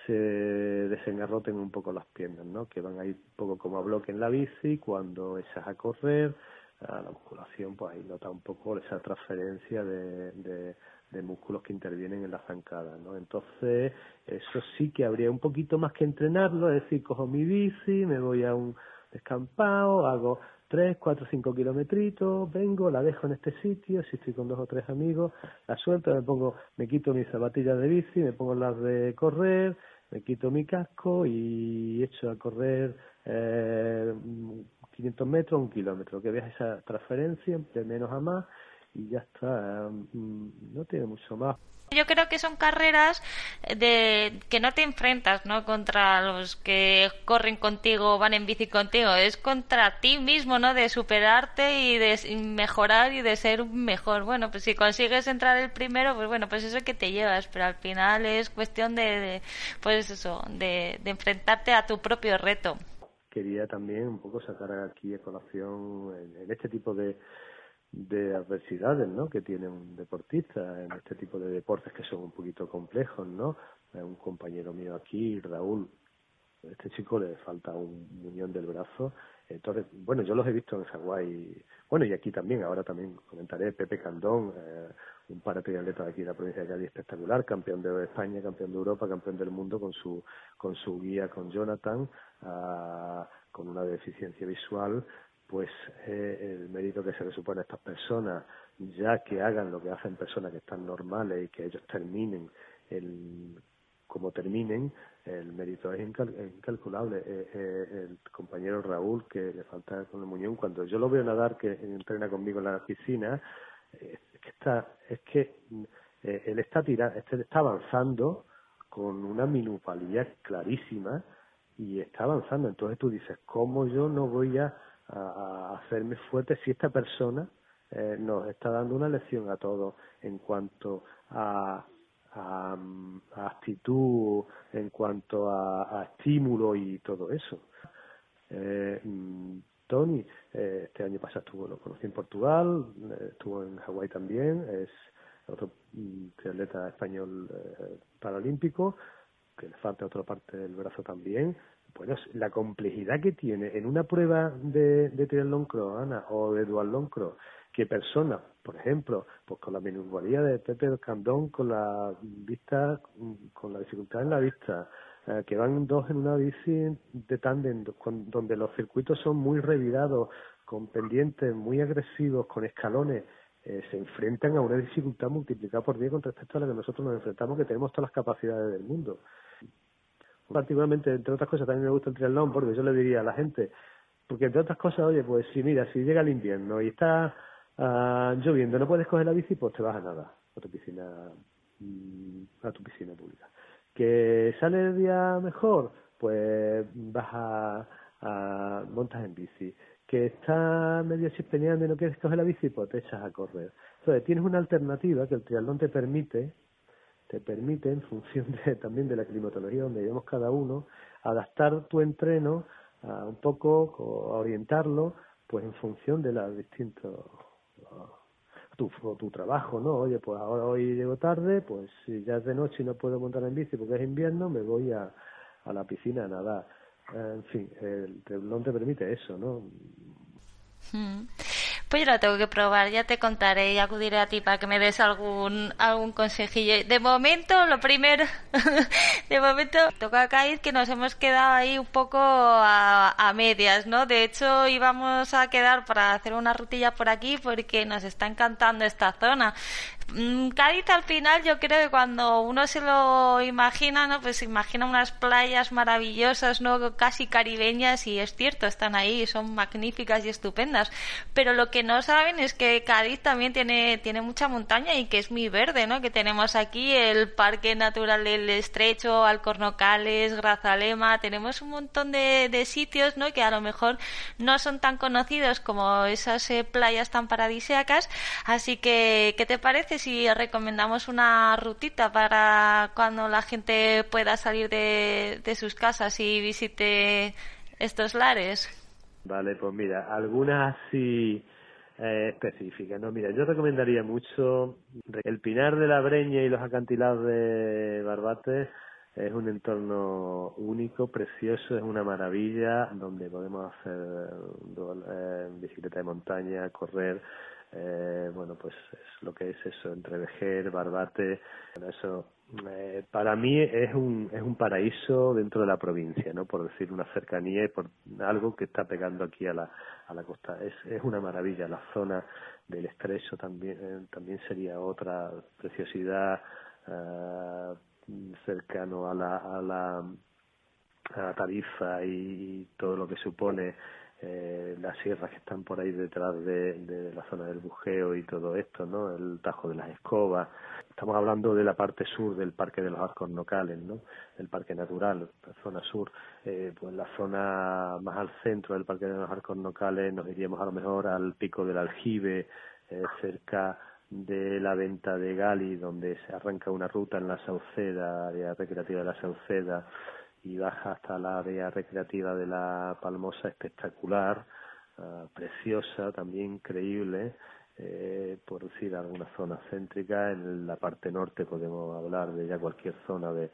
se desengarroten un poco las piernas, ¿no? Que van a ir un poco como a bloque en la bici, cuando echas a correr, a la musculación, pues ahí nota un poco esa transferencia de de músculos que intervienen en la zancada, ¿no? Entonces, eso sí que habría un poquito más que entrenarlo, es decir, cojo mi bici, me voy a un descampado, hago tres, cuatro, cinco kilometritos, vengo, la dejo en este sitio, si estoy con dos o tres amigos, la suelto, me pongo, me quito mis zapatillas de bici, me pongo las de correr, me quito mi casco y echo a correr eh, 500 metros, un kilómetro, que veas esa transferencia de menos a más y ya está, mm, no tiene mucho más. Yo creo que son carreras de que no te enfrentas, ¿no? Contra los que corren contigo, van en bici contigo, es contra ti mismo, ¿no? De superarte y de mejorar y de ser mejor. Bueno, pues si consigues entrar el primero, pues bueno, pues eso que te llevas, pero al final es cuestión de, pues eso, de, de enfrentarte a tu propio reto. Quería también un poco sacar aquí a colación en este tipo de de adversidades ¿no? que tiene un deportista en este tipo de deportes que son un poquito complejos, ¿no? Un compañero mío aquí, Raúl, este chico le falta un muñón del brazo Entonces, bueno, yo los he visto en Hawái, bueno, y aquí también, ahora también comentaré, Pepe Candón, eh, un paratriatleta de aquí de la provincia de Cádiz espectacular, campeón de España, campeón de Europa, campeón del mundo con su, con su guía, con Jonathan, ah, con una deficiencia visual, pues eh, el mérito que se le supone a estas personas, ya que hagan lo que hacen personas que están normales y que ellos terminen el como terminen, el mérito es incalculable. Eh, eh, el compañero Raúl, que le falta con el muñón, cuando yo lo veo nadar, que entrena conmigo en la piscina, eh, es que está, es que él está tirando, este está avanzando con una minupalidad clarísima y está avanzando. Entonces tú dices, ¿cómo yo no voy a, a hacerme fuerte si esta persona nos está dando una lección a todos en cuanto a a, actitud, en cuanto a, estímulo y todo eso. Eh, Tony, eh, este año pasado estuvo, lo conocí en Portugal, eh, estuvo en Hawái también, es otro mm, atleta español paralímpico, que le falta otra parte del brazo también. Bueno, la complejidad que tiene en una prueba de, de triatlón cross, o de duatlón cross, que personas, por ejemplo, pues con la minusvalía de Pepe Candón, con la vista, con la dificultad en la vista, eh, que van dos en una bici de tándem, donde los circuitos son muy revirados, con pendientes muy agresivos, con escalones, eh, se enfrentan a una dificultad multiplicada por 10 con respecto a la que nosotros nos enfrentamos, que tenemos todas las capacidades del mundo. Particularmente, entre otras cosas, también me gusta el triatlón, porque yo le diría a la gente, porque entre otras cosas, oye, pues si mira, si llega el invierno y está Ah, lloviendo, no puedes coger la bici, pues te vas a nada a tu piscina, mm, a tu piscina pública. Que sale el día mejor, pues vas a, a montas en bici. Que está medio chispeñando y no quieres coger la bici, pues te echas a correr. Entonces tienes una alternativa que el triatlón te permite, te permite en función de, también de la climatología donde vivimos cada uno, adaptar tu entreno a un poco, a orientarlo, pues en función de los distintos tu, tu trabajo, ¿no? Oye, pues ahora hoy llego tarde, pues si ya es de noche y no puedo montar en bici porque es invierno, me voy a, a la piscina a nadar. en fin, el no te permite eso, ¿no? Hmm. Pues yo la tengo que probar, ya te contaré y acudiré a ti para que me des algún, algún consejillo. De momento, lo primero, de momento, toca caer que nos hemos quedado ahí un poco a, a, medias, ¿no? De hecho, íbamos a quedar para hacer una rutilla por aquí porque nos está encantando esta zona. Mm, Cádiz al final yo creo que cuando uno se lo imagina, ¿no? Pues se imagina unas playas maravillosas, ¿no? Casi caribeñas y es cierto, están ahí, son magníficas y estupendas. Pero lo que no saben es que Cádiz también tiene, tiene mucha montaña y que es muy verde, ¿no? Que tenemos aquí el Parque Natural del Estrecho, Alcornocales, Grazalema, tenemos un montón de, de sitios, ¿no? Que a lo mejor no son tan conocidos como esas eh, playas tan paradisíacas. Así que, ¿qué te parece? Si recomendamos una rutita para cuando la gente pueda salir de, sus casas y visite estos lares? Vale, pues mira, algunas así eh, específicas. No, mira, yo recomendaría mucho el Pinar de la Breña y los acantilados de Barbate. Es un entorno único, precioso, es una maravilla donde podemos hacer eh, bicicleta de montaña, correr, eh, bueno, pues es lo que es eso, entre Vejer, Barbate, eso eh, para mí es un, es un paraíso dentro de la provincia, ¿no? Por decir una cercanía y por algo que está pegando aquí a la, a la costa. Es, es una maravilla. La zona del estrecho también, eh, también sería otra preciosidad cercano a la, a la, a tarifa y todo lo que supone eh, las sierras que están por ahí detrás de, la zona del bujeo y todo esto, ¿no? El Tajo de las Escobas. Estamos hablando de la parte sur del Parque de los Arcos Nocales, ¿no? El Parque Natural, la zona sur. Eh, pues la zona más al centro del Parque de los Arcos Nocales nos iríamos a lo mejor al Pico del Aljibe, eh, cerca de la venta de Gali, donde se arranca una ruta en la Sauceda, área recreativa de la Sauceda, y baja hasta la área recreativa de la Palmosa espectacular, ah, preciosa, también increíble, eh, por decir alguna zona céntrica. En la parte norte podemos hablar de ya cualquier zona de,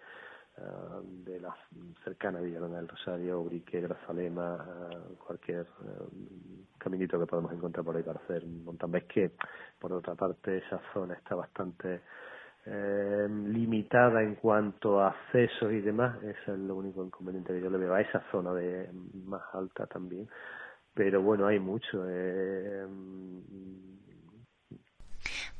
de la cercana Villalona del Rosario, Urique, Grazalema, cualquier caminito que podamos encontrar por ahí para hacer un montón. Ves que, por otra parte, esa zona está bastante eh, limitada en cuanto a accesos y demás, ese es lo único inconveniente que yo le veo a esa zona de más alta también. Pero bueno, hay mucho. Eh,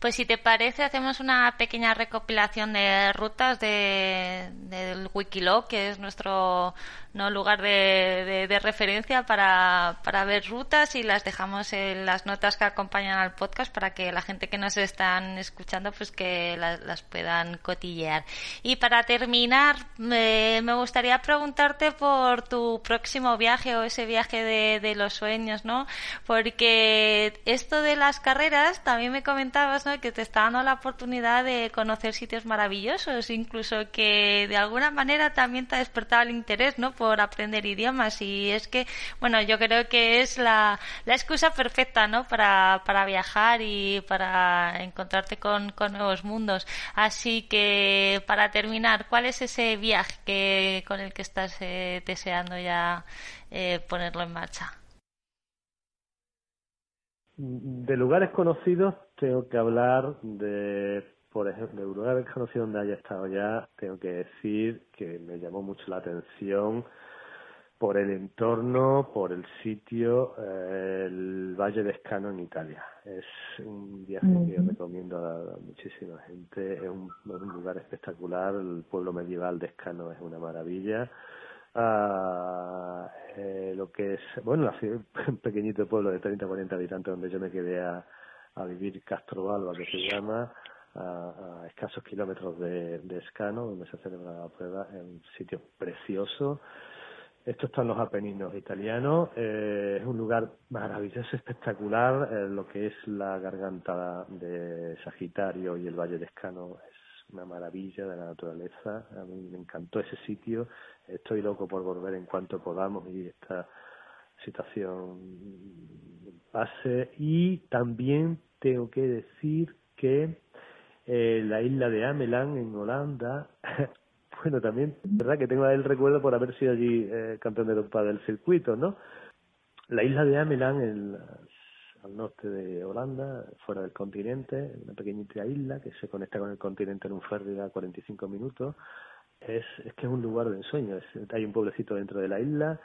pues si te parece, hacemos una pequeña recopilación de rutas de, del Wikilog, que es nuestro no lugar de, referencia para, para, ver rutas y las dejamos en las notas que acompañan al podcast para que la gente que nos están escuchando pues que las, puedan cotillear. Y para terminar, me, me, gustaría preguntarte por tu próximo viaje o ese viaje de, de los sueños, ¿no? Porque esto de las carreras, también me comentabas. Que te está dando la oportunidad de conocer sitios maravillosos, incluso que de alguna manera también te ha despertado el interés, ¿no? por aprender idiomas y es que, bueno, yo creo que es la, la excusa perfecta, ¿no? Para, para viajar y para encontrarte con, con nuevos mundos. Así que, para terminar, ¿cuál es ese viaje que, con el que estás eh, deseando ya eh, ponerlo en marcha? De lugares conocidos tengo que hablar de por ejemplo, de lugares conocidos donde haya estado ya, tengo que decir que me llamó mucho la atención por el entorno, por el sitio, eh, el Valle de Escano en Italia. Es un viaje que recomiendo a, muchísima gente. Es un, lugar espectacular. El pueblo medieval de Escano es una maravilla. Ah, eh, lo que es, bueno, un pequeñito pueblo de 30 40 habitantes donde yo me quedé a, a vivir Castrovalva, que se llama, a, escasos kilómetros de, de Escano, donde se celebra la prueba, es un sitio precioso esto está en los Apeninos italianos. Eh, es un lugar maravilloso, espectacular. Eh, lo que es la garganta de Sagitario y el Valle de Escano es una maravilla de la naturaleza. A mí me encantó ese sitio. Estoy loco por volver en cuanto podamos y esta situación pase. Y también tengo que decir que eh, la isla de Ameland en Holanda bueno, también, verdad que tengo el recuerdo por haber sido allí eh, campeón de Europa del circuito, ¿no? La isla de Ameland, al norte de Holanda, fuera del continente, una pequeñita isla que se conecta con el continente en un ferry a 45 minutos, es, es que es un lugar de ensueño. hay un pueblecito dentro de la isla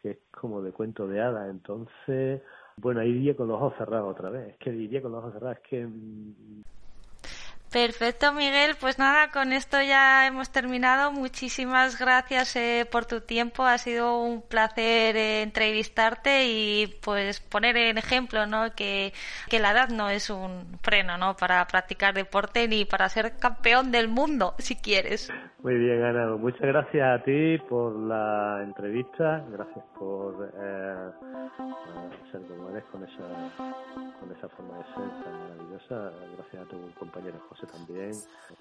que es como de cuento de hadas, entonces, bueno, ahí iría con los ojos cerrados otra vez. Es que iría con los ojos cerrados, es que mm, Perfecto, Miguel. Pues nada, con esto ya hemos terminado. Muchísimas gracias eh, por tu tiempo. Ha sido un placer eh, entrevistarte y pues poner en ejemplo ¿no? que, que la edad no es un freno ¿no? para practicar deporte ni para ser campeón del mundo, si quieres. Muy bien, Ana. Muchas gracias a ti por la entrevista. Gracias por eh, ser como eres con esa, con esa forma de ser tan maravillosa. Gracias a tu compañero José también.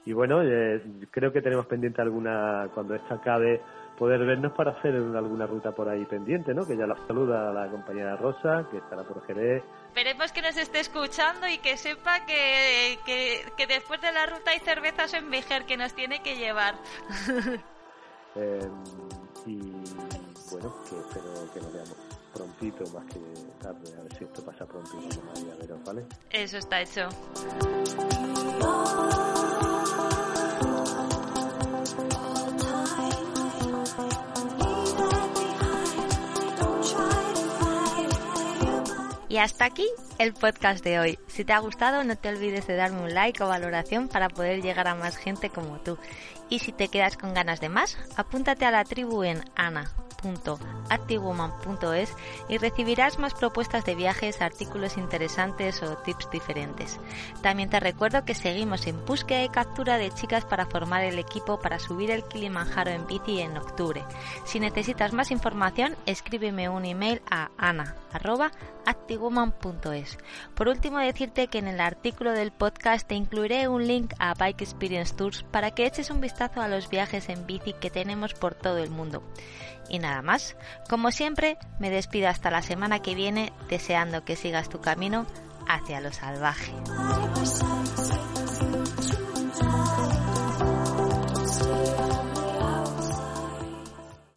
Y bueno, eh, creo que tenemos pendiente alguna, cuando esta acabe, poder vernos para hacer alguna ruta por ahí pendiente, ¿no? Que ya la saluda la compañera Rosa, que estará por Jerez. Esperemos que nos esté escuchando y que sepa que, que, después de la ruta hay cervezas en Vejer que nos tiene que llevar. Em, y bueno, que espero que nos veamos prontito más que tarde, a ver si esto pasa prontito a veros, ¿vale? Eso está hecho. Y hasta aquí el podcast de hoy. Si te ha gustado, no te olvides de darme un like o valoración para poder llegar a más gente como tú. Y si te quedas con ganas de más, apúntate a la tribu en Ana www.activewoman.es y recibirás más propuestas de viajes, artículos interesantes o tips diferentes. También te recuerdo que seguimos en búsqueda y captura de chicas para formar el equipo para subir el Kilimanjaro en bici en octubre. Si necesitas más información, escríbeme un email a ana@activewoman.es. Por último, decirte que en el artículo del podcast te incluiré un link a Bike Experience Tours para que eches un a los viajes en bici que tenemos por todo el mundo. Y nada más, como siempre, me despido hasta la semana que viene deseando que sigas tu camino hacia lo salvaje.